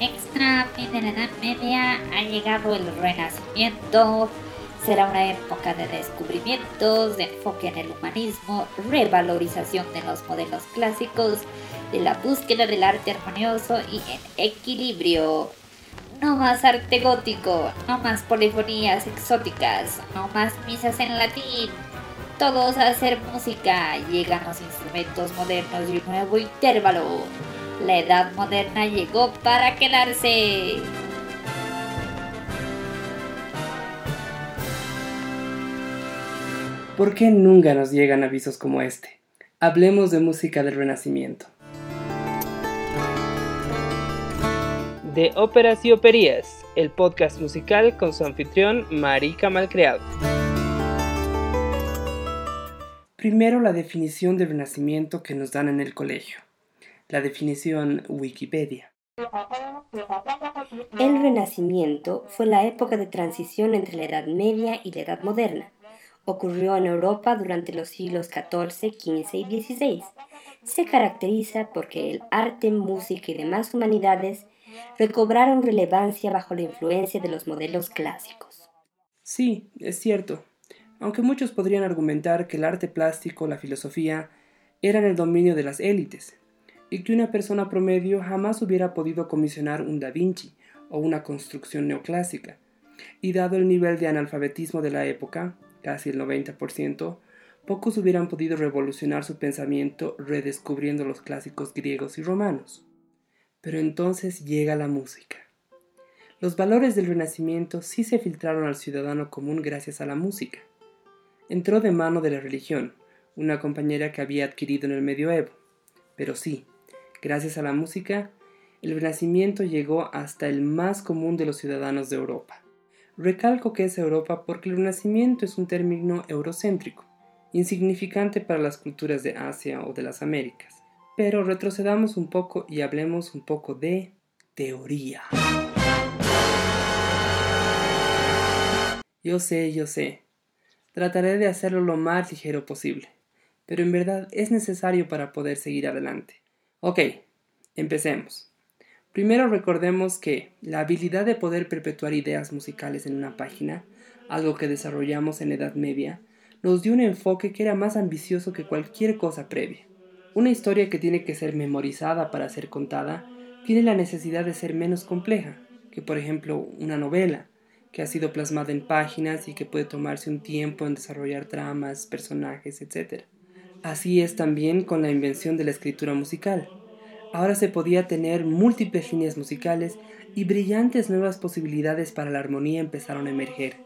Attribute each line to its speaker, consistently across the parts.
Speaker 1: extra, fin de la Edad Media, ha llegado el Renacimiento. Será una época de descubrimientos, de enfoque en el humanismo, revalorización de los modelos clásicos, de la búsqueda del arte armonioso y en equilibrio. No más arte gótico, no más polifonías exóticas, no más misas en latín. Todos a hacer música, llegan los instrumentos modernos y un nuevo intervalo. La edad moderna llegó para quedarse.
Speaker 2: ¿Por qué nunca nos llegan avisos como este? Hablemos de música del Renacimiento. De Óperas y Operías, el podcast musical con su anfitrión Marica Malcriado. Primero la definición del Renacimiento que nos dan en el colegio. La definición Wikipedia.
Speaker 3: El Renacimiento fue la época de transición entre la Edad Media y la Edad Moderna. Ocurrió en Europa durante los siglos XIV, XV y XVI. Se caracteriza porque el arte, música y demás humanidades recobraron relevancia bajo la influencia de los modelos clásicos.
Speaker 2: Sí, es cierto. Aunque muchos podrían argumentar que el arte plástico, la filosofía, eran el dominio de las élites, y que una persona promedio jamás hubiera podido comisionar un Da Vinci o una construcción neoclásica. Y dado el nivel de analfabetismo de la época, casi el 90%, pocos hubieran podido revolucionar su pensamiento redescubriendo los clásicos griegos y romanos. Pero entonces llega la música. Los valores del Renacimiento sí se filtraron al ciudadano común gracias a la música. Entró de mano de la religión, una compañera que había adquirido en el medioevo. Pero sí, Gracias a la música, el Renacimiento llegó hasta el más común de los ciudadanos de Europa. Recalco que es Europa porque el Renacimiento es un término eurocéntrico, insignificante para las culturas de Asia o de las Américas. Pero retrocedamos un poco y hablemos un poco de teoría. Yo sé, yo sé. Trataré de hacerlo lo más ligero posible, pero en verdad es necesario para poder seguir adelante. Ok, empecemos. Primero recordemos que la habilidad de poder perpetuar ideas musicales en una página, algo que desarrollamos en la Edad Media, nos dio un enfoque que era más ambicioso que cualquier cosa previa. Una historia que tiene que ser memorizada para ser contada tiene la necesidad de ser menos compleja que, por ejemplo, una novela, que ha sido plasmada en páginas y que puede tomarse un tiempo en desarrollar tramas, personajes, etc. Así es también con la invención de la escritura musical. Ahora se podía tener múltiples líneas musicales y brillantes nuevas posibilidades para la armonía empezaron a emerger.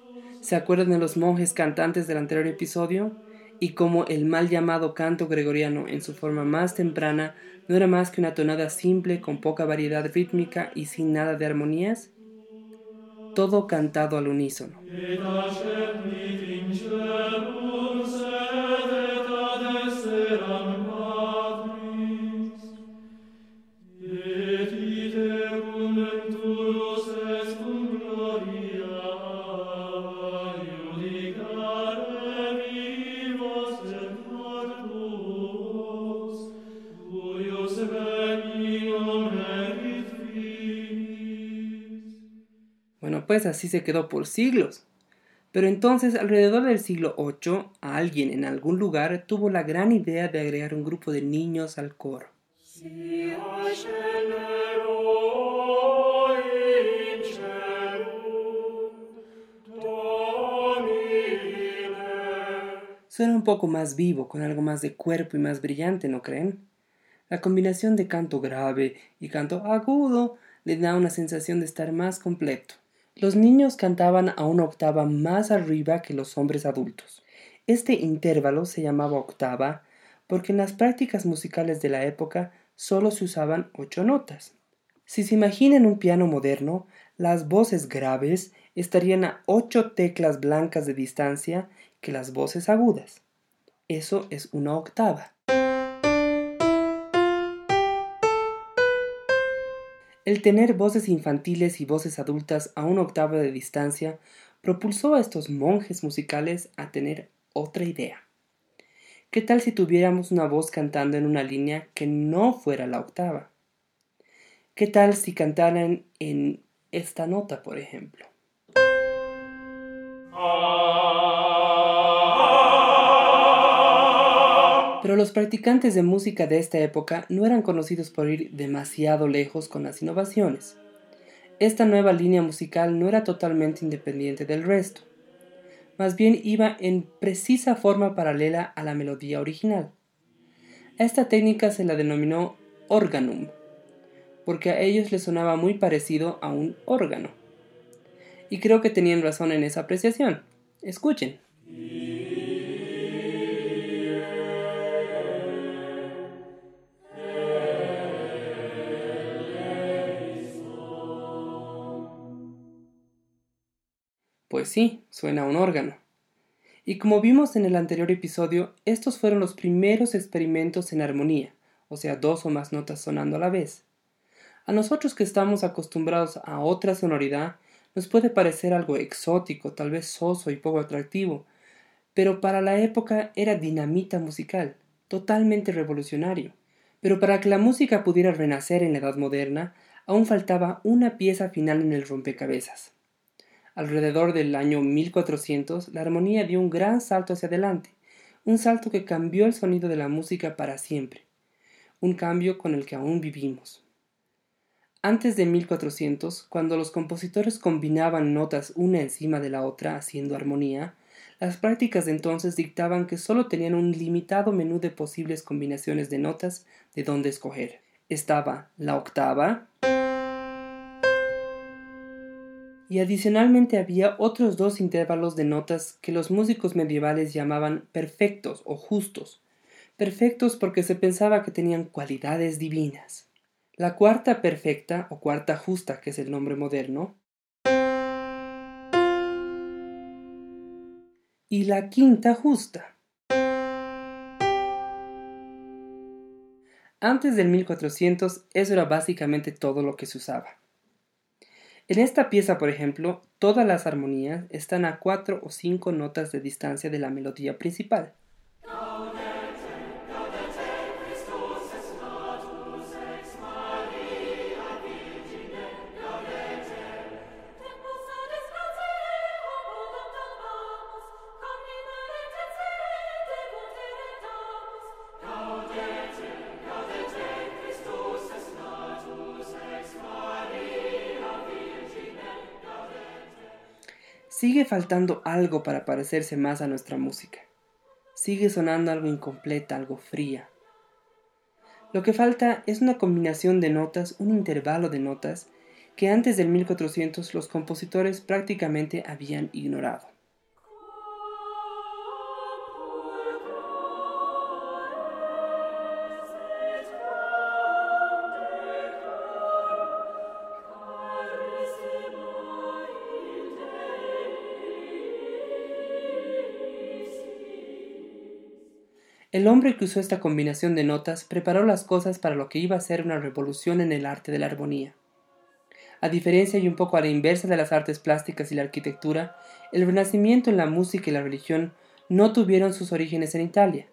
Speaker 2: ¿Se acuerdan de los monjes cantantes del anterior episodio? Y como el mal llamado canto gregoriano en su forma más temprana no era más que una tonada simple con poca variedad rítmica y sin nada de armonías? Todo cantado al unísono. Pues así se quedó por siglos. Pero entonces, alrededor del siglo VIII, alguien en algún lugar tuvo la gran idea de agregar un grupo de niños al coro. Suena un poco más vivo, con algo más de cuerpo y más brillante, ¿no creen? La combinación de canto grave y canto agudo le da una sensación de estar más completo. Los niños cantaban a una octava más arriba que los hombres adultos. Este intervalo se llamaba octava porque en las prácticas musicales de la época solo se usaban ocho notas. Si se imaginan un piano moderno, las voces graves estarían a ocho teclas blancas de distancia que las voces agudas. Eso es una octava. El tener voces infantiles y voces adultas a una octava de distancia propulsó a estos monjes musicales a tener otra idea. ¿Qué tal si tuviéramos una voz cantando en una línea que no fuera la octava? ¿Qué tal si cantaran en esta nota, por ejemplo? Pero los practicantes de música de esta época no eran conocidos por ir demasiado lejos con las innovaciones. Esta nueva línea musical no era totalmente independiente del resto, más bien iba en precisa forma paralela a la melodía original. esta técnica se la denominó organum, porque a ellos les sonaba muy parecido a un órgano. Y creo que tenían razón en esa apreciación. Escuchen. Pues sí, suena un órgano. Y como vimos en el anterior episodio, estos fueron los primeros experimentos en armonía, o sea, dos o más notas sonando a la vez. A nosotros que estamos acostumbrados a otra sonoridad, nos puede parecer algo exótico, tal vez soso y poco atractivo, pero para la época era dinamita musical, totalmente revolucionario. Pero para que la música pudiera renacer en la Edad Moderna, aún faltaba una pieza final en el rompecabezas. Alrededor del año 1400, la armonía dio un gran salto hacia adelante, un salto que cambió el sonido de la música para siempre, un cambio con el que aún vivimos. Antes de 1400, cuando los compositores combinaban notas una encima de la otra haciendo armonía, las prácticas de entonces dictaban que solo tenían un limitado menú de posibles combinaciones de notas de dónde escoger. Estaba la octava, y adicionalmente había otros dos intervalos de notas que los músicos medievales llamaban perfectos o justos, perfectos porque se pensaba que tenían cualidades divinas. La cuarta perfecta o cuarta justa, que es el nombre moderno, y la quinta justa. Antes del 1400 eso era básicamente todo lo que se usaba. En esta pieza, por ejemplo, todas las armonías están a cuatro o cinco notas de distancia de la melodía principal. Faltando algo para parecerse más a nuestra música. Sigue sonando algo incompleta, algo fría. Lo que falta es una combinación de notas, un intervalo de notas, que antes del 1400 los compositores prácticamente habían ignorado. El hombre que usó esta combinación de notas preparó las cosas para lo que iba a ser una revolución en el arte de la armonía. A diferencia y un poco a la inversa de las artes plásticas y la arquitectura, el renacimiento en la música y la religión no tuvieron sus orígenes en Italia.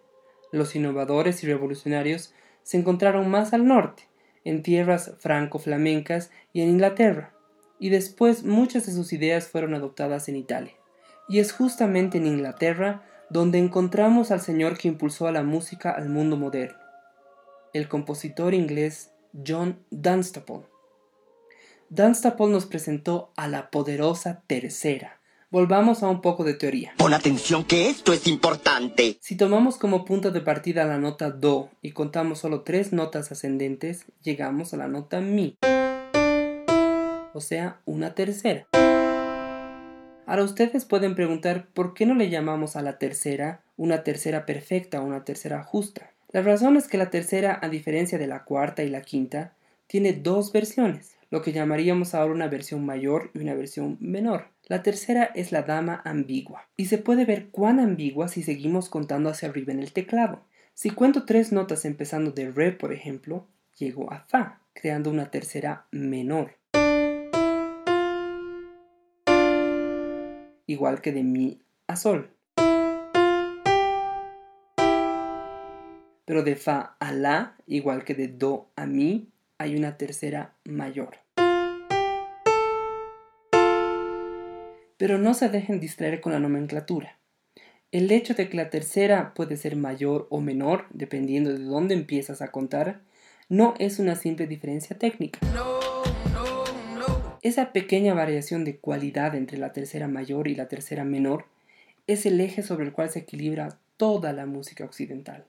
Speaker 2: Los innovadores y revolucionarios se encontraron más al norte, en tierras franco-flamencas y en Inglaterra, y después muchas de sus ideas fueron adoptadas en Italia. Y es justamente en Inglaterra donde encontramos al señor que impulsó a la música al mundo moderno, el compositor inglés John Dunstable. Dunstable nos presentó a la poderosa tercera. Volvamos a un poco de teoría.
Speaker 4: Pon atención que esto es importante.
Speaker 2: Si tomamos como punto de partida la nota Do y contamos solo tres notas ascendentes, llegamos a la nota Mi. O sea, una tercera. Ahora ustedes pueden preguntar por qué no le llamamos a la tercera una tercera perfecta o una tercera justa. La razón es que la tercera, a diferencia de la cuarta y la quinta, tiene dos versiones, lo que llamaríamos ahora una versión mayor y una versión menor. La tercera es la dama ambigua, y se puede ver cuán ambigua si seguimos contando hacia arriba en el teclado. Si cuento tres notas empezando de re, por ejemplo, llego a fa, creando una tercera menor. Igual que de mi a sol. Pero de fa a la igual que de do a mi hay una tercera mayor. Pero no se dejen distraer con la nomenclatura. El hecho de que la tercera puede ser mayor o menor, dependiendo de dónde empiezas a contar, no es una simple diferencia técnica. Esa pequeña variación de cualidad entre la tercera mayor y la tercera menor es el eje sobre el cual se equilibra toda la música occidental.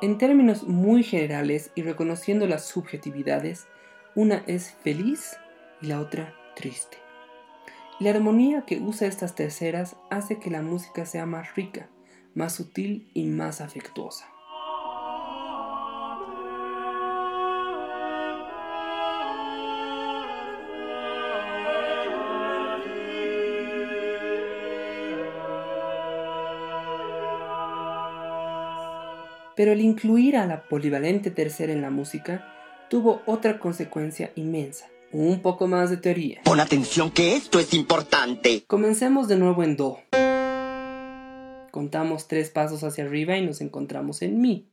Speaker 2: En términos muy generales y reconociendo las subjetividades, una es feliz y la otra triste. La armonía que usa estas terceras hace que la música sea más rica, más sutil y más afectuosa. Pero el incluir a la polivalente tercera en la música tuvo otra consecuencia inmensa. Un poco más de teoría.
Speaker 4: Pon atención que esto es importante.
Speaker 2: Comencemos de nuevo en Do. Contamos tres pasos hacia arriba y nos encontramos en Mi.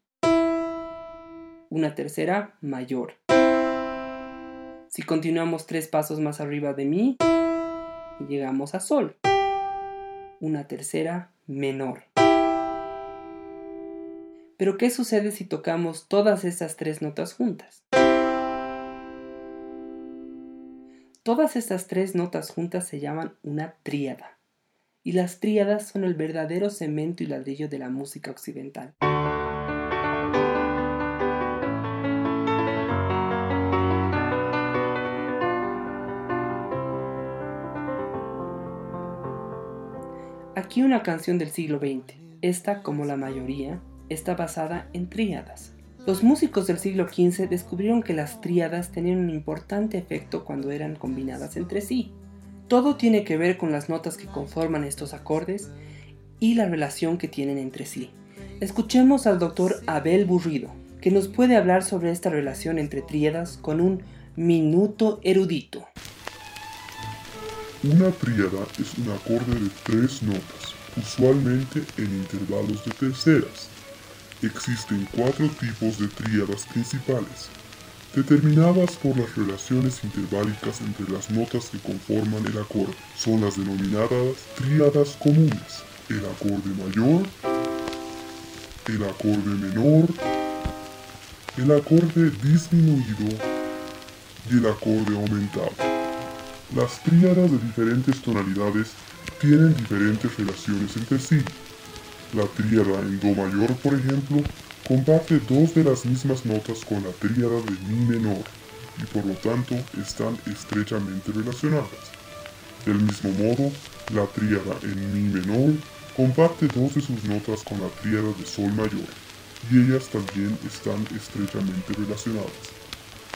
Speaker 2: Una tercera mayor. Si continuamos tres pasos más arriba de Mi, llegamos a Sol. Una tercera menor. Pero ¿qué sucede si tocamos todas estas tres notas juntas? Todas estas tres notas juntas se llaman una tríada, y las tríadas son el verdadero cemento y ladrillo de la música occidental. Aquí una canción del siglo XX. Esta, como la mayoría, está basada en tríadas. Los músicos del siglo XV descubrieron que las tríadas tenían un importante efecto cuando eran combinadas entre sí. Todo tiene que ver con las notas que conforman estos acordes y la relación que tienen entre sí. Escuchemos al doctor Abel Burrido, que nos puede hablar sobre esta relación entre tríadas con un minuto erudito.
Speaker 5: Una tríada es un acorde de tres notas, usualmente en intervalos de terceras. Existen cuatro tipos de tríadas principales, determinadas por las relaciones interválicas entre las notas que conforman el acorde. Son las denominadas tríadas comunes, el acorde mayor, el acorde menor, el acorde disminuido y el acorde aumentado. Las tríadas de diferentes tonalidades tienen diferentes relaciones entre sí. La tríada en Do mayor, por ejemplo, comparte dos de las mismas notas con la tríada de Mi menor y por lo tanto están estrechamente relacionadas. Del mismo modo, la tríada en Mi menor comparte dos de sus notas con la tríada de Sol mayor y ellas también están estrechamente relacionadas.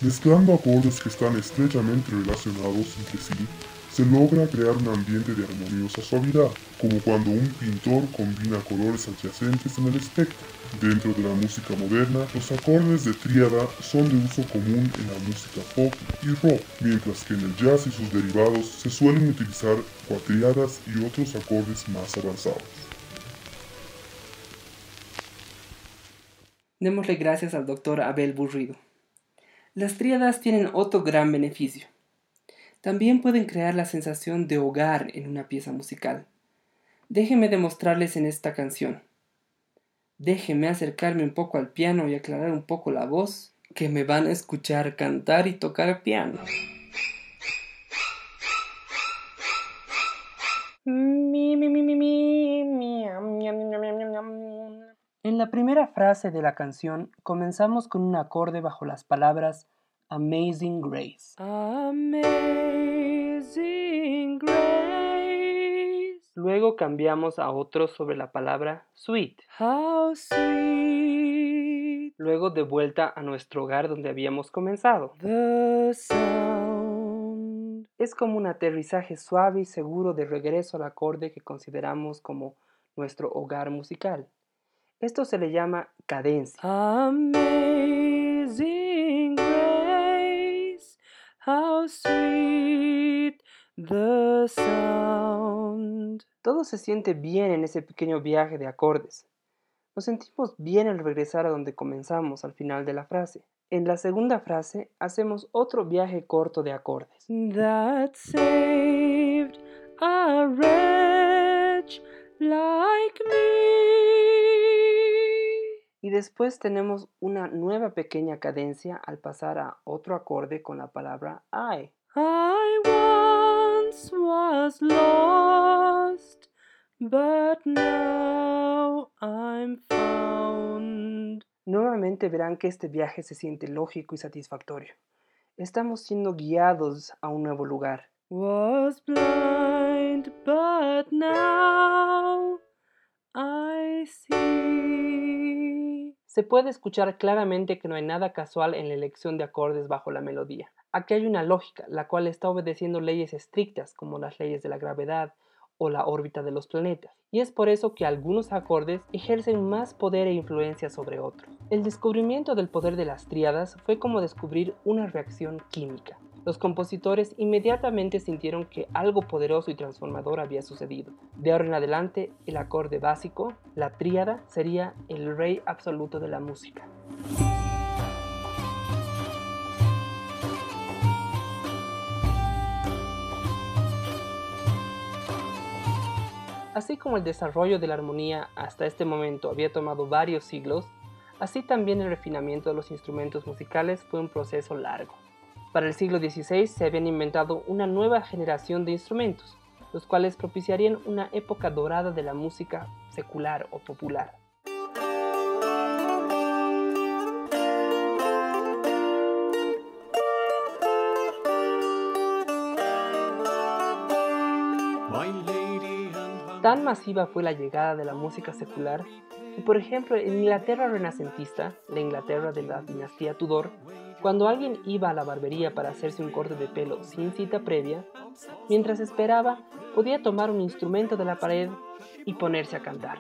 Speaker 5: Mezclando acordes que están estrechamente relacionados entre sí, se logra crear un ambiente de armoniosa suavidad, como cuando un pintor combina colores adyacentes en el espectro. Dentro de la música moderna, los acordes de tríada son de uso común en la música pop y rock, mientras que en el jazz y sus derivados se suelen utilizar cuatriadas y otros acordes más avanzados.
Speaker 2: Démosle gracias al doctor Abel Burrido. Las tríadas tienen otro gran beneficio también pueden crear la sensación de hogar en una pieza musical. Déjenme demostrarles en esta canción. Déjenme acercarme un poco al piano y aclarar un poco la voz, que me van a escuchar cantar y tocar piano. En la primera frase de la canción comenzamos con un acorde bajo las palabras Amazing Grace. Amazing Grace. Luego cambiamos a otro sobre la palabra sweet. How sweet. Luego de vuelta a nuestro hogar donde habíamos comenzado. The sound. Es como un aterrizaje suave y seguro de regreso al acorde que consideramos como nuestro hogar musical. Esto se le llama cadencia. Amazing how sweet the sound. Todo se siente bien en ese pequeño viaje de acordes. Nos sentimos bien al regresar a donde comenzamos al final de la frase. En la segunda frase hacemos otro viaje corto de acordes. That saved a wretch like me. Y después tenemos una nueva pequeña cadencia al pasar a otro acorde con la palabra I. I once was lost, but now I'm found. Nuevamente verán que este viaje se siente lógico y satisfactorio. Estamos siendo guiados a un nuevo lugar. Was blind, but now I see. Se puede escuchar claramente que no hay nada casual en la elección de acordes bajo la melodía. Aquí hay una lógica, la cual está obedeciendo leyes estrictas como las leyes de la gravedad o la órbita de los planetas, y es por eso que algunos acordes ejercen más poder e influencia sobre otros. El descubrimiento del poder de las tríadas fue como descubrir una reacción química. Los compositores inmediatamente sintieron que algo poderoso y transformador había sucedido. De ahora en adelante, el acorde básico, la tríada, sería el rey absoluto de la música. Así como el desarrollo de la armonía hasta este momento había tomado varios siglos, así también el refinamiento de los instrumentos musicales fue un proceso largo. Para el siglo XVI se habían inventado una nueva generación de instrumentos, los cuales propiciarían una época dorada de la música secular o popular. Tan masiva fue la llegada de la música secular que, por ejemplo, en Inglaterra renacentista, la Inglaterra de la dinastía Tudor, cuando alguien iba a la barbería para hacerse un corte de pelo sin cita previa, mientras esperaba, podía tomar un instrumento de la pared y ponerse a cantar.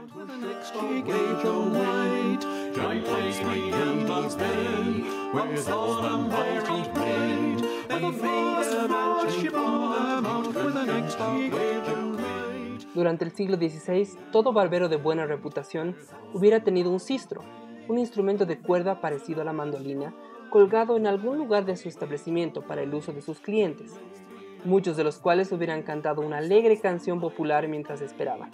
Speaker 2: Durante el siglo XVI, todo barbero de buena reputación hubiera tenido un sistro, un instrumento de cuerda parecido a la mandolina, colgado en algún lugar de su establecimiento para el uso de sus clientes, muchos de los cuales hubieran cantado una alegre canción popular mientras esperaban.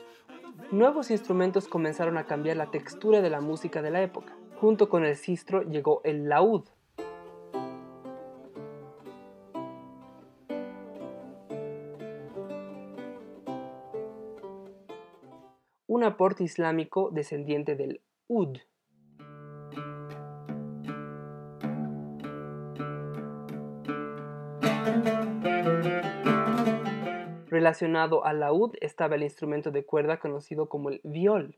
Speaker 2: Nuevos instrumentos comenzaron a cambiar la textura de la música de la época. Junto con el sistro llegó el laúd, un aporte islámico descendiente del ud. Relacionado al laúd estaba el instrumento de cuerda conocido como el viol.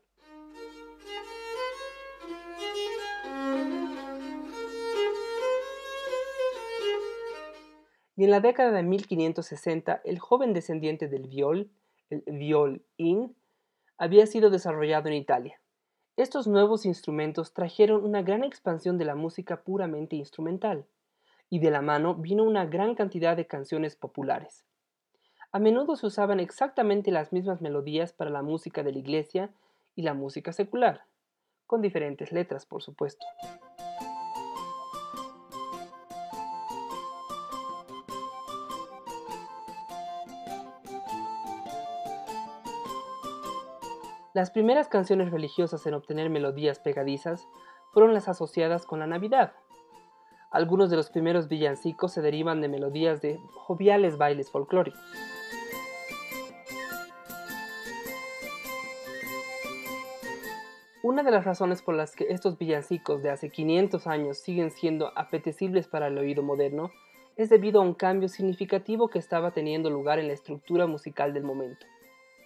Speaker 2: Y en la década de 1560, el joven descendiente del viol, el violín, había sido desarrollado en Italia. Estos nuevos instrumentos trajeron una gran expansión de la música puramente instrumental, y de la mano vino una gran cantidad de canciones populares. A menudo se usaban exactamente las mismas melodías para la música de la iglesia y la música secular, con diferentes letras, por supuesto. Las primeras canciones religiosas en obtener melodías pegadizas fueron las asociadas con la Navidad. Algunos de los primeros villancicos se derivan de melodías de joviales bailes folclóricos. Una de las razones por las que estos villancicos de hace 500 años siguen siendo apetecibles para el oído moderno es debido a un cambio significativo que estaba teniendo lugar en la estructura musical del momento,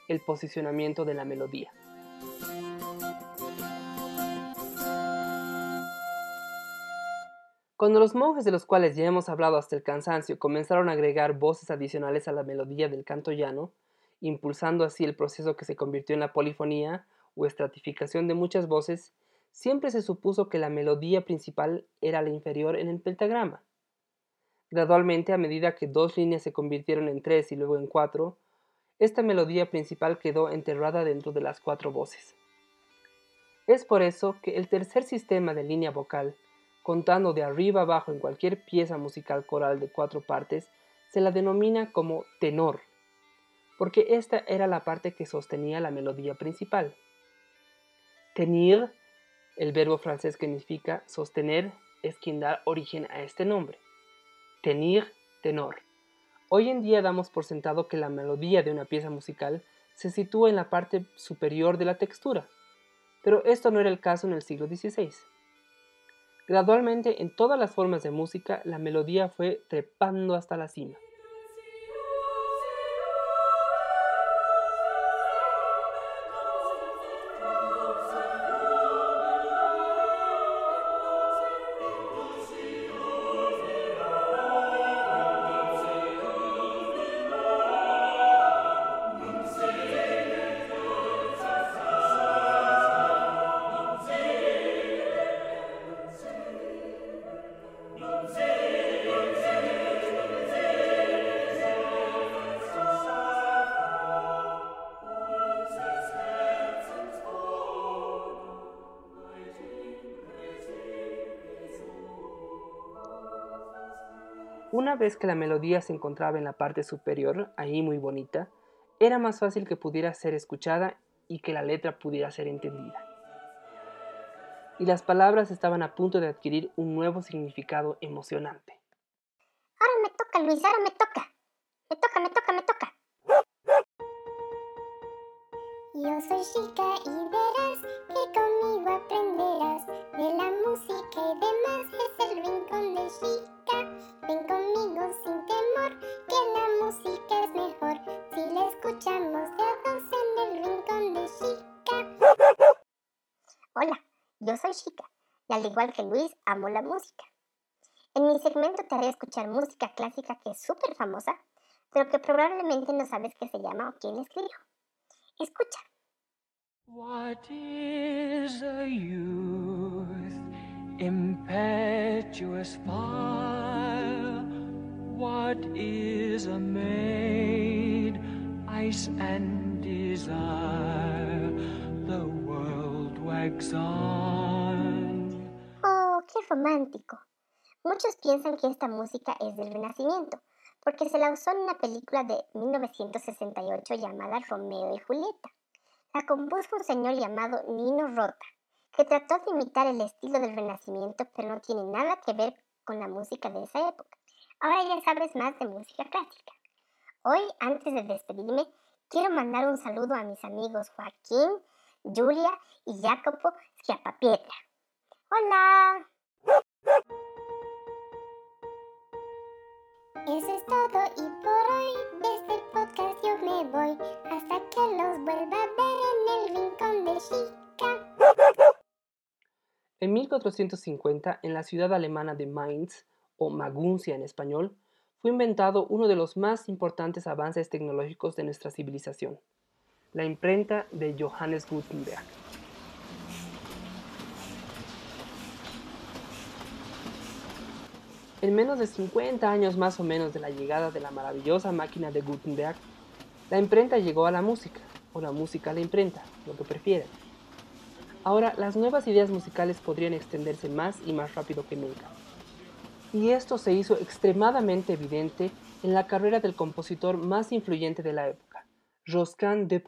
Speaker 2: el posicionamiento de la melodía. Cuando los monjes de los cuales ya hemos hablado hasta el cansancio comenzaron a agregar voces adicionales a la melodía del canto llano, impulsando así el proceso que se convirtió en la polifonía, o estratificación de muchas voces, siempre se supuso que la melodía principal era la inferior en el pentagrama. Gradualmente, a medida que dos líneas se convirtieron en tres y luego en cuatro, esta melodía principal quedó enterrada dentro de las cuatro voces. Es por eso que el tercer sistema de línea vocal, contando de arriba abajo en cualquier pieza musical coral de cuatro partes, se la denomina como tenor, porque esta era la parte que sostenía la melodía principal. Tenir, el verbo francés que significa sostener, es quien da origen a este nombre. Tenir, tenor. Hoy en día damos por sentado que la melodía de una pieza musical se sitúa en la parte superior de la textura, pero esto no era el caso en el siglo XVI. Gradualmente, en todas las formas de música, la melodía fue trepando hasta la cima. Vez que la melodía se encontraba en la parte superior, ahí muy bonita, era más fácil que pudiera ser escuchada y que la letra pudiera ser entendida. Y las palabras estaban a punto de adquirir un nuevo significado emocionante.
Speaker 6: Ahora me toca, Luis, ahora me toca. Al igual que Luis amo la música. En mi segmento te haré escuchar música clásica que es súper famosa, pero que probablemente no sabes qué se llama o quién la escribió. Escucha.
Speaker 7: What is a youth? Impetuous fire. What is a maid? Ice and desire. The world wags on.
Speaker 6: Romántico. Muchos piensan que esta música es del Renacimiento, porque se la usó en una película de 1968 llamada Romeo y Julieta. La compuso un señor llamado Nino Rota, que trató de imitar el estilo del Renacimiento, pero no tiene nada que ver con la música de esa época. Ahora ya sabes más de música clásica. Hoy, antes de despedirme, quiero mandar un saludo a mis amigos Joaquín, Julia y Jacopo Schiappapiedra. ¡Hola! Eso es todo y por hoy el podcast yo me voy hasta que los vuelva a ver en el Chica.
Speaker 2: En 1450, en la ciudad alemana de Mainz, o Maguncia en español, fue inventado uno de los más importantes avances tecnológicos de nuestra civilización, la imprenta de Johannes Gutenberg. En menos de 50 años más o menos de la llegada de la maravillosa máquina de Gutenberg, la imprenta llegó a la música, o la música a la imprenta, lo que prefieran. Ahora, las nuevas ideas musicales podrían extenderse más y más rápido que nunca. Y esto se hizo extremadamente evidente en la carrera del compositor más influyente de la época, Josquin de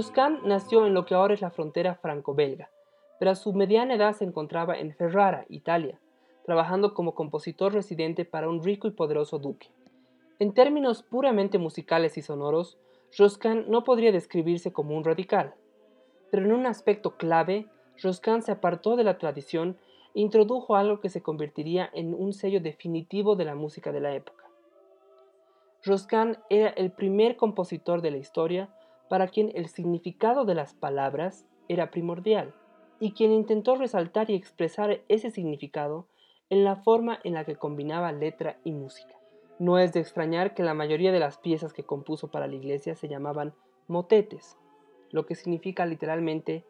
Speaker 2: Josquin nació en lo que ahora es la frontera franco-belga, pero a su mediana edad se encontraba en Ferrara, Italia, trabajando como compositor residente para un rico y poderoso duque. En términos puramente musicales y sonoros, Josquin no podría describirse como un radical, pero en un aspecto clave, Josquin se apartó de la tradición e introdujo algo que se convertiría en un sello definitivo de la música de la época. Josquin era el primer compositor de la historia para quien el significado de las palabras era primordial, y quien intentó resaltar y expresar ese significado en la forma en la que combinaba letra y música. No es de extrañar que la mayoría de las piezas que compuso para la iglesia se llamaban motetes, lo que significa literalmente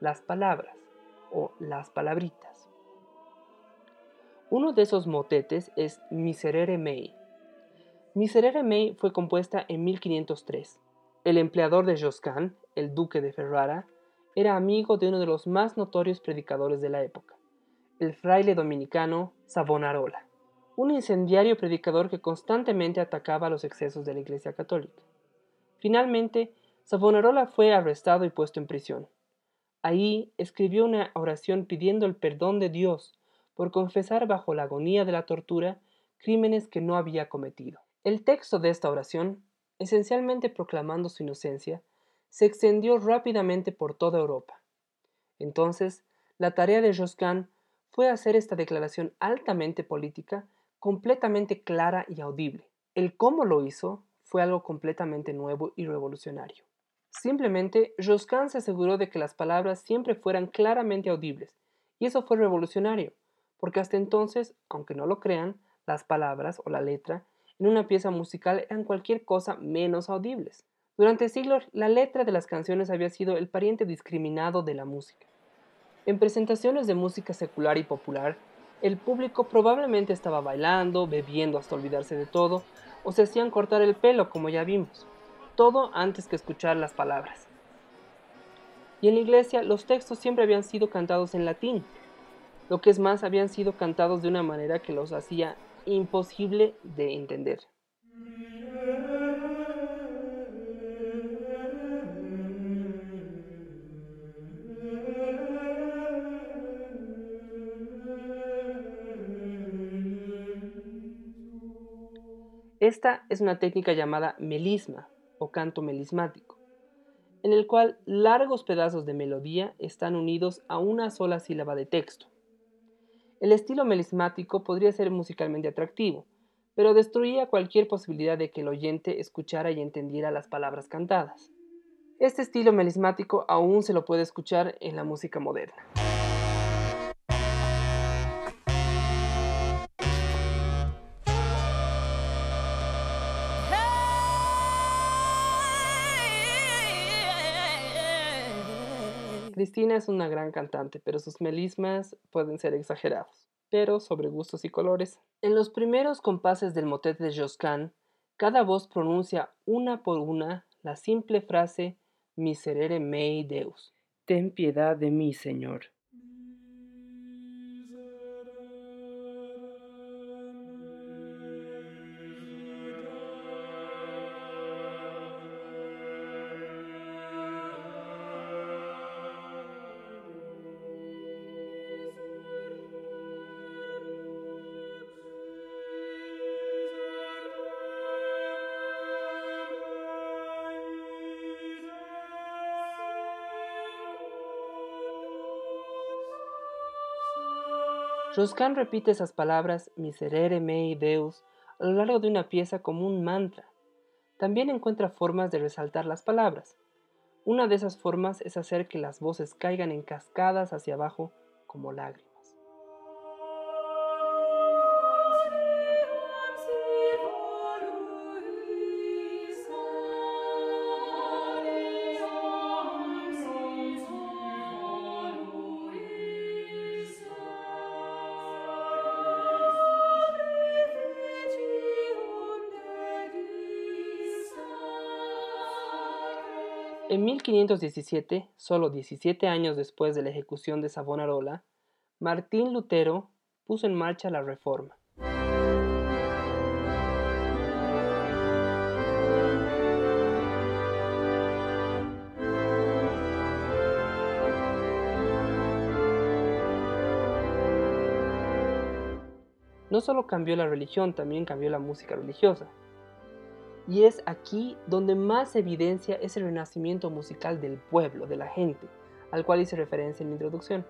Speaker 2: las palabras o las palabritas. Uno de esos motetes es Miserere Mei. Miserere Mei fue compuesta en 1503. El empleador de Josquin, el duque de Ferrara, era amigo de uno de los más notorios predicadores de la época, el fraile dominicano Savonarola, un incendiario predicador que constantemente atacaba los excesos de la Iglesia Católica. Finalmente, Savonarola fue arrestado y puesto en prisión. Ahí escribió una oración pidiendo el perdón de Dios por confesar bajo la agonía de la tortura crímenes que no había cometido. El texto de esta oración, esencialmente proclamando su inocencia, se extendió rápidamente por toda Europa. Entonces, la tarea de Josquin fue hacer esta declaración altamente política, completamente clara y audible. El cómo lo hizo fue algo completamente nuevo y revolucionario. Simplemente, Josquin se aseguró de que las palabras siempre fueran claramente audibles, y eso fue revolucionario, porque hasta entonces, aunque no lo crean, las palabras o la letra en una pieza musical eran cualquier cosa menos audibles. Durante siglos, la letra de las canciones había sido el pariente discriminado de la música. En presentaciones de música secular y popular, el público probablemente estaba bailando, bebiendo hasta olvidarse de todo, o se hacían cortar el pelo, como ya vimos, todo antes que escuchar las palabras. Y en la iglesia los textos siempre habían sido cantados en latín, lo que es más, habían sido cantados de una manera que los hacía imposible de entender. Esta es una técnica llamada melisma o canto melismático, en el cual largos pedazos de melodía están unidos a una sola sílaba de texto. El estilo melismático podría ser musicalmente atractivo, pero destruía cualquier posibilidad de que el oyente escuchara y entendiera las palabras cantadas. Este estilo melismático aún se lo puede escuchar en la música moderna. Cristina es una gran cantante, pero sus melismas pueden ser exagerados, pero sobre gustos y colores. En los primeros compases del motet de Josquin, cada voz pronuncia una por una la simple frase Miserere mei Deus. Ten piedad de mí, Señor. Josquin repite esas palabras miserere mei Deus a lo largo de una pieza como un mantra. También encuentra formas de resaltar las palabras. Una de esas formas es hacer que las voces caigan en cascadas hacia abajo como lágrimas. 1517, solo 17 años después de la ejecución de Savonarola, Martín Lutero puso en marcha la Reforma. No solo cambió la religión, también cambió la música religiosa y es aquí donde más evidencia ese renacimiento musical del pueblo, de la gente, al cual hice referencia en mi introducción.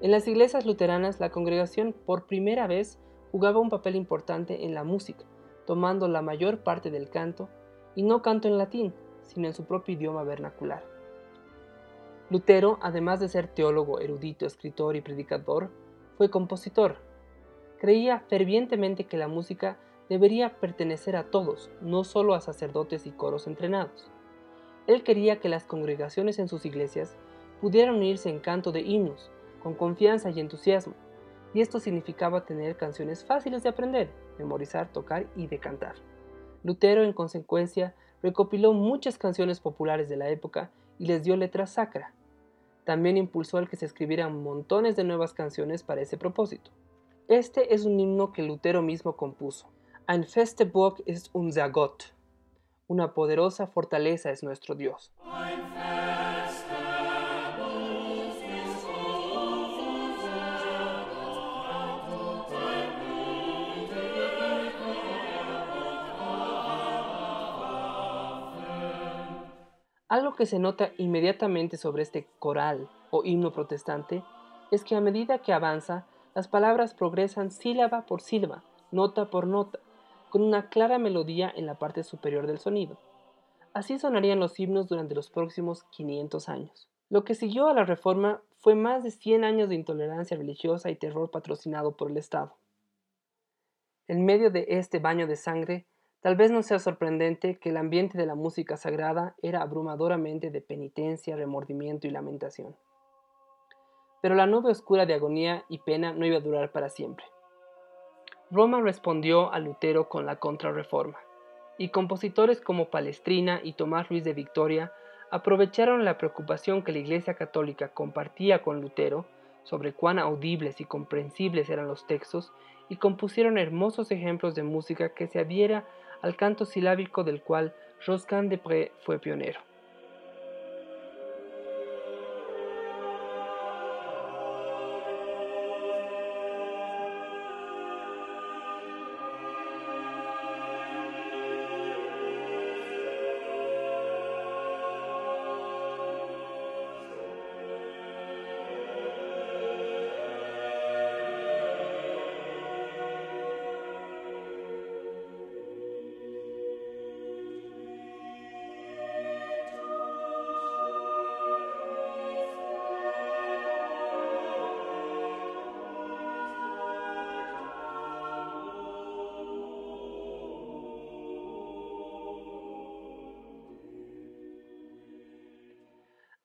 Speaker 2: En las iglesias luteranas, la congregación por primera vez jugaba un papel importante en la música, tomando la mayor parte del canto, y no canto en latín, sino en su propio idioma vernacular. Lutero, además de ser teólogo, erudito, escritor y predicador, fue compositor. Creía fervientemente que la música debería pertenecer a todos, no solo a sacerdotes y coros entrenados. Él quería que las congregaciones en sus iglesias pudieran unirse en canto de himnos, con confianza y entusiasmo, y esto significaba tener canciones fáciles de aprender, memorizar, tocar y de cantar. Lutero, en consecuencia, recopiló muchas canciones populares de la época y les dio letra sacra. También impulsó el que se escribieran montones de nuevas canciones para ese propósito. Este es un himno que Lutero mismo compuso. Ein feste Burg ist unser Gott. Una poderosa fortaleza es nuestro Dios. Algo que se nota inmediatamente sobre este coral o himno protestante es que a medida que avanza, las palabras progresan sílaba por sílaba, nota por nota, con una clara melodía en la parte superior del sonido. Así sonarían los himnos durante los próximos 500 años. Lo que siguió a la reforma fue más de 100 años de intolerancia religiosa y terror patrocinado por el Estado. En medio de este baño de sangre, Tal vez no sea sorprendente que el ambiente de la música sagrada era abrumadoramente de penitencia, remordimiento y lamentación. Pero la nube oscura de agonía y pena no iba a durar para siempre. Roma respondió a Lutero con la contrarreforma, y compositores como Palestrina y Tomás Luis de Victoria aprovecharon la preocupación que la Iglesia Católica compartía con Lutero sobre cuán audibles y comprensibles eran los textos y compusieron hermosos ejemplos de música que se adhiera al canto silábico del cual Roscan de Pré fue pionero.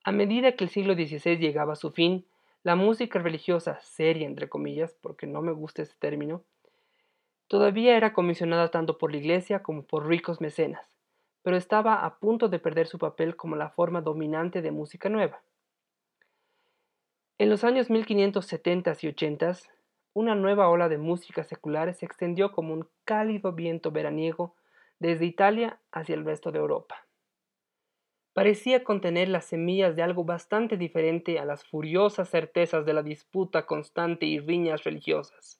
Speaker 2: A medida que el siglo XVI llegaba a su fin, la música religiosa seria, entre comillas, porque no me gusta ese término, todavía era comisionada tanto por la Iglesia como por ricos mecenas, pero estaba a punto de perder su papel como la forma dominante de música nueva. En los años 1570 y 80, una nueva ola de música secular se extendió como un cálido viento veraniego desde Italia hacia el resto de Europa parecía contener las semillas de algo bastante diferente a las furiosas certezas de la disputa constante y riñas religiosas.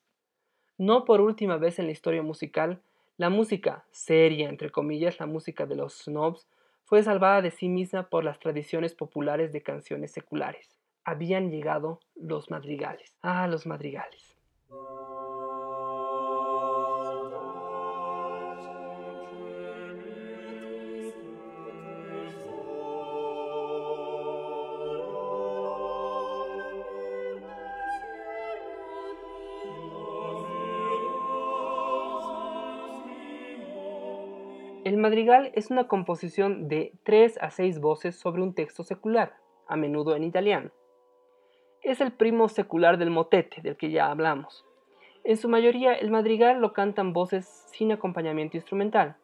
Speaker 2: No por última vez en la historia musical, la música seria, entre comillas, la música de los snobs, fue salvada de sí misma por las tradiciones populares de canciones seculares. Habían llegado los madrigales. Ah, los madrigales. El madrigal es una composición de tres a seis voces sobre un texto secular, a menudo en italiano. Es el primo secular del motete, del que ya hablamos. En su mayoría, el madrigal lo cantan voces sin acompañamiento instrumental,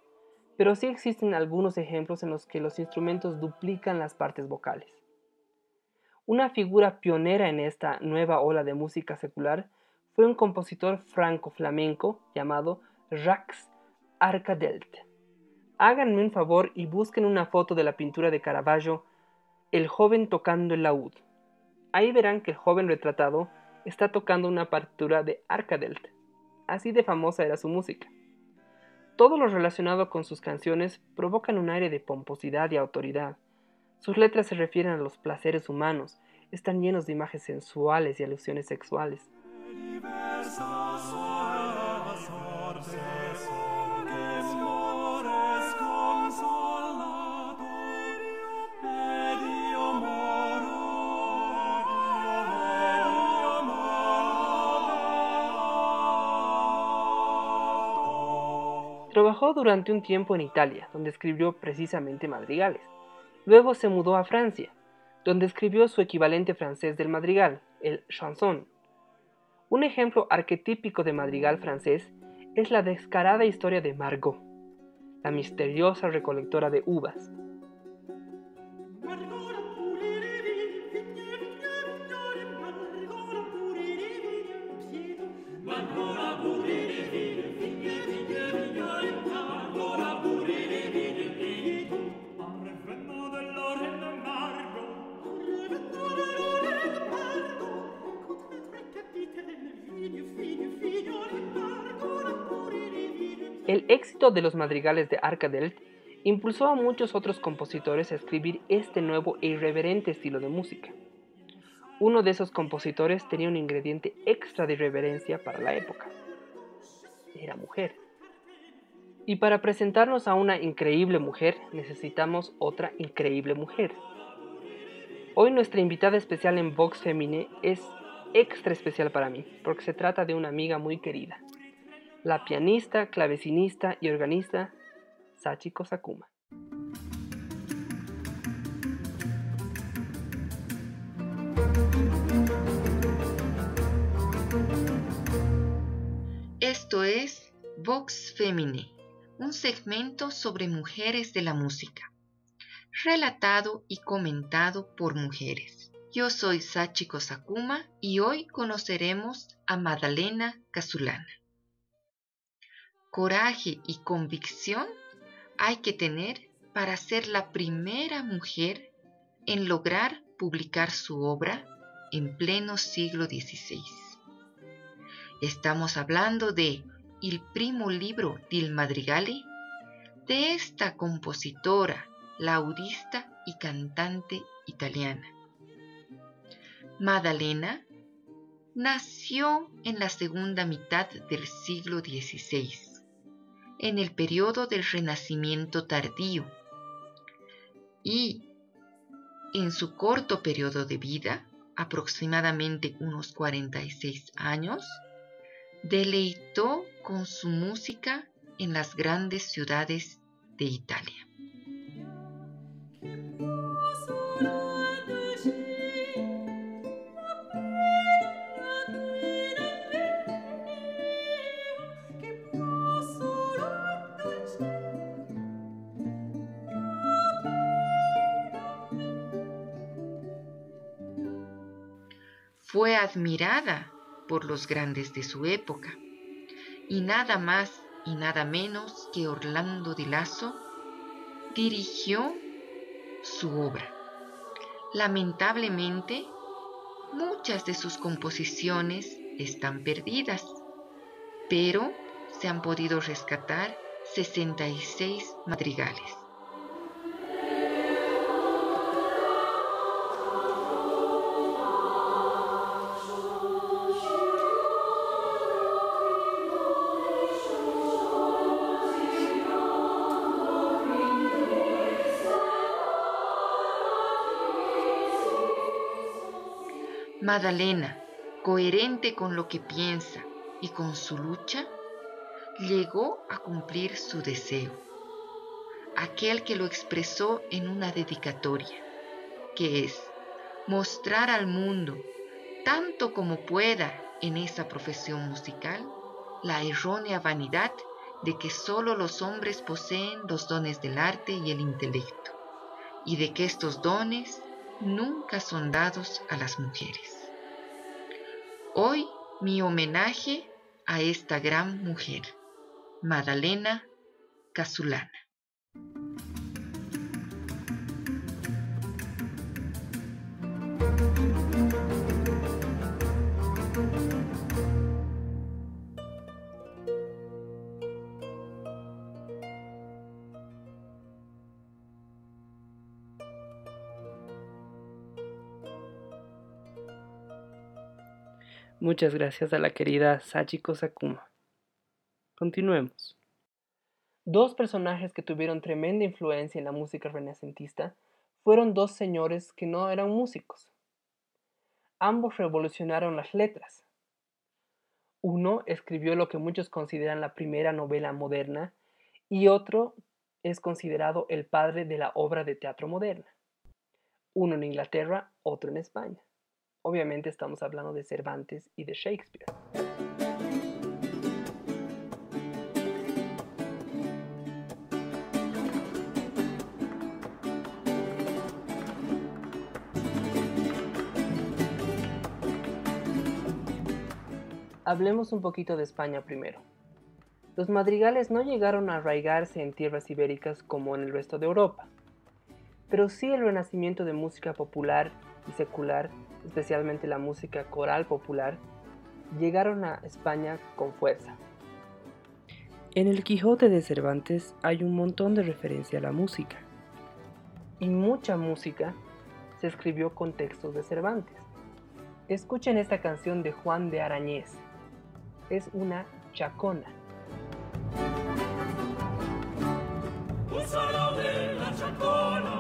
Speaker 2: pero sí existen algunos ejemplos en los que los instrumentos duplican las partes vocales. Una figura pionera en esta nueva ola de música secular fue un compositor franco-flamenco llamado Jacques Arcadelt. Háganme un favor y busquen una foto de la pintura de Caravaggio, El joven tocando el laúd. Ahí verán que el joven retratado está tocando una partitura de Arcadelt. Así de famosa era su música. Todo lo relacionado con sus canciones provocan un aire de pomposidad y autoridad. Sus letras se refieren a los placeres humanos, están llenos de imágenes sensuales y alusiones sexuales. Trabajó durante un tiempo en Italia, donde escribió precisamente madrigales. Luego se mudó a Francia, donde escribió su equivalente francés del madrigal, el chanson. Un ejemplo arquetípico de madrigal francés es la descarada historia de Margot, la misteriosa recolectora de uvas. El éxito de los madrigales de Arcadelt impulsó a muchos otros compositores a escribir este nuevo e irreverente estilo de música. Uno de esos compositores tenía un ingrediente extra de irreverencia para la época. Era mujer. Y para presentarnos a una increíble mujer necesitamos otra increíble mujer. Hoy nuestra invitada especial en Vox Femine es extra especial para mí, porque se trata de una amiga muy querida la pianista, clavecinista y organista Sachiko Sakuma.
Speaker 8: Esto es Vox Femine, un segmento sobre mujeres de la música, relatado y comentado por mujeres. Yo soy Sachiko Sakuma y hoy conoceremos a Madalena Casulana coraje y convicción hay que tener para ser la primera mujer en lograr publicar su obra en pleno siglo XVI. Estamos hablando de Il primo libro del Madrigale, de esta compositora, laudista y cantante italiana. Madalena nació en la segunda mitad del siglo XVI en el periodo del Renacimiento tardío y en su corto periodo de vida, aproximadamente unos 46 años, deleitó con su música en las grandes ciudades de Italia. Fue admirada por los grandes de su época, y nada más y nada menos que Orlando de Lazo dirigió su obra. Lamentablemente, muchas de sus composiciones están perdidas, pero se han podido rescatar 66 madrigales. Madalena, coherente con lo que piensa y con su lucha, llegó a cumplir su deseo, aquel que lo expresó en una dedicatoria, que es mostrar al mundo, tanto como pueda en esa profesión musical, la errónea vanidad de que solo los hombres poseen los dones del arte y el intelecto, y de que estos dones nunca son dados a las mujeres. Hoy mi homenaje a esta gran mujer, Madalena Casulana.
Speaker 2: Muchas gracias a la querida Sachiko Sakuma. Continuemos. Dos personajes que tuvieron tremenda influencia en la música renacentista fueron dos señores que no eran músicos. Ambos revolucionaron las letras. Uno escribió lo que muchos consideran la primera novela moderna y otro es considerado el padre de la obra de teatro moderna. Uno en Inglaterra, otro en España. Obviamente estamos hablando de Cervantes y de Shakespeare. Hablemos un poquito de España primero. Los madrigales no llegaron a arraigarse en tierras ibéricas como en el resto de Europa, pero sí el renacimiento de música popular y secular, especialmente la música coral popular, llegaron a España con fuerza. En el Quijote de Cervantes hay un montón de referencia a la música. Y mucha música se escribió con textos de Cervantes. Escuchen esta canción de Juan de Arañez es una chacona.
Speaker 9: Un solo de la chacona,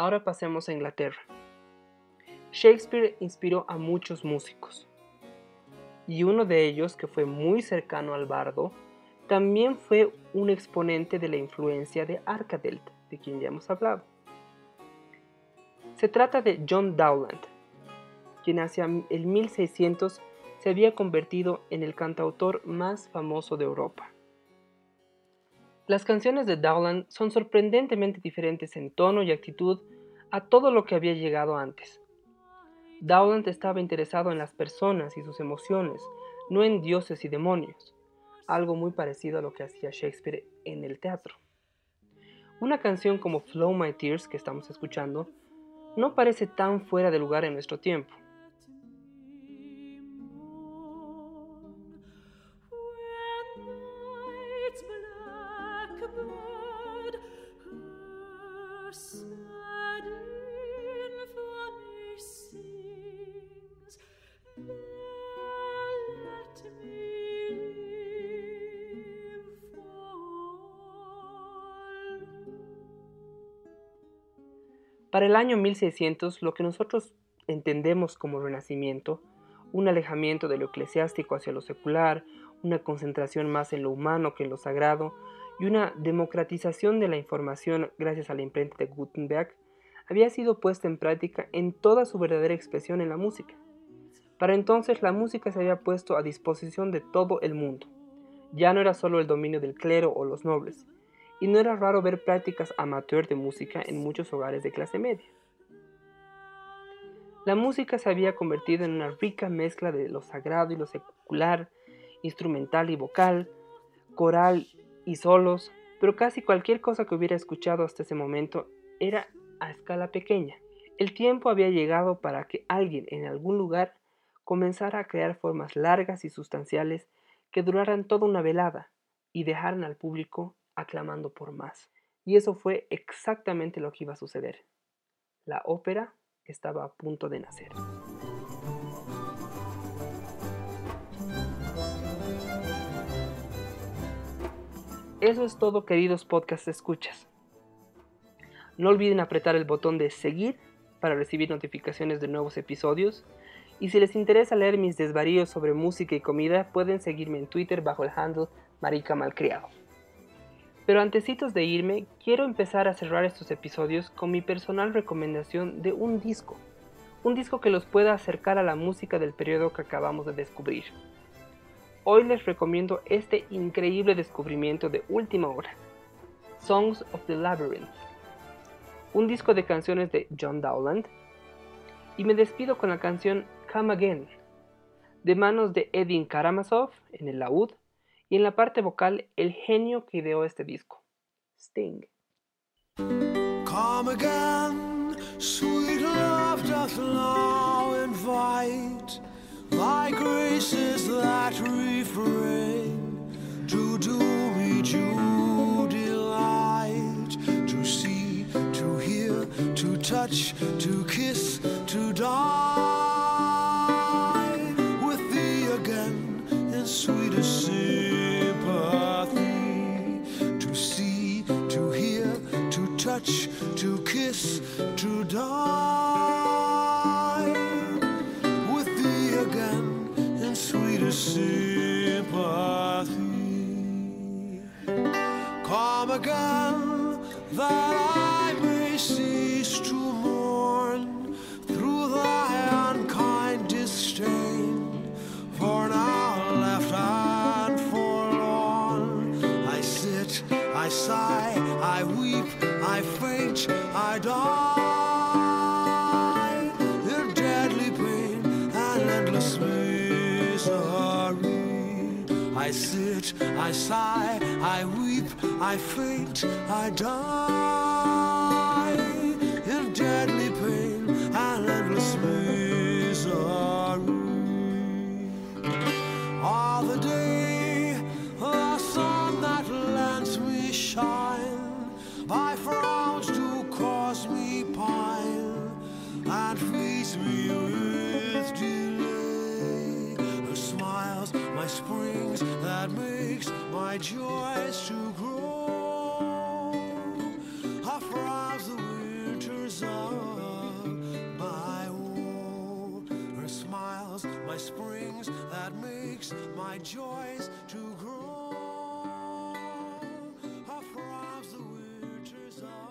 Speaker 2: Ahora pasemos a Inglaterra. Shakespeare inspiró a muchos músicos. Y uno de ellos, que fue muy cercano al bardo, también fue un exponente de la influencia de Arkadelt, de quien ya hemos hablado. Se trata de John Dowland, quien hacia el 1600 se había convertido en el cantautor más famoso de Europa. Las canciones de Dowland son sorprendentemente diferentes en tono y actitud a todo lo que había llegado antes. Dowland estaba interesado en las personas y sus emociones, no en dioses y demonios, algo muy parecido a lo que hacía Shakespeare en el teatro. Una canción como Flow My Tears que estamos escuchando no parece tan fuera de lugar en nuestro tiempo. Para el año 1600, lo que nosotros entendemos como renacimiento, un alejamiento de lo eclesiástico hacia lo secular, una concentración más en lo humano que en lo sagrado y una democratización de la información gracias a la imprenta de Gutenberg, había sido puesta en práctica en toda su verdadera expresión en la música. Para entonces la música se había puesto a disposición de todo el mundo. Ya no era solo el dominio del clero o los nobles, y no era raro ver prácticas amateur de música en muchos hogares de clase media. La música se había convertido en una rica mezcla de lo sagrado y lo secular, instrumental y vocal, coral y solos, pero casi cualquier cosa que hubiera escuchado hasta ese momento era a escala pequeña. El tiempo había llegado para que alguien en algún lugar comenzara a crear formas largas y sustanciales que duraran toda una velada y dejaran al público aclamando por más. Y eso fue exactamente lo que iba a suceder. La ópera estaba a punto de nacer. Eso es todo, queridos podcast escuchas. No olviden apretar el botón de seguir para recibir notificaciones de nuevos episodios. Y si les interesa leer mis desvaríos sobre música y comida, pueden seguirme en Twitter bajo el handle Marica Malcriado. Pero antecitos de irme, quiero empezar a cerrar estos episodios con mi personal recomendación de un disco. Un disco que los pueda acercar a la música del periodo que acabamos de descubrir. Hoy les recomiendo este increíble descubrimiento de última hora, Songs of the Labyrinth, un disco de canciones de John Dowland, y me despido con la canción Come Again, de manos de Edin Karamazov en el laúd y en la parte vocal el genio que ideó este disco, Sting.
Speaker 10: Come again, sweet love doth now invite thy graces that refrain to do me due delight, to see, to hear, to touch, to kiss, to die with thee again in sweetest sin. touch, to kiss, to die with thee again in sweetest sympathy. Come again that I may cease to. I sit, I sigh, I weep, I faint, I die in deadly pain and endless misery. All the day, the sun that lends me shine, by frowns do cause me pine, and feeds me my joys to grow. I far the winters of my woe. Her smiles, my springs, that makes my joys to grow. I far the winters of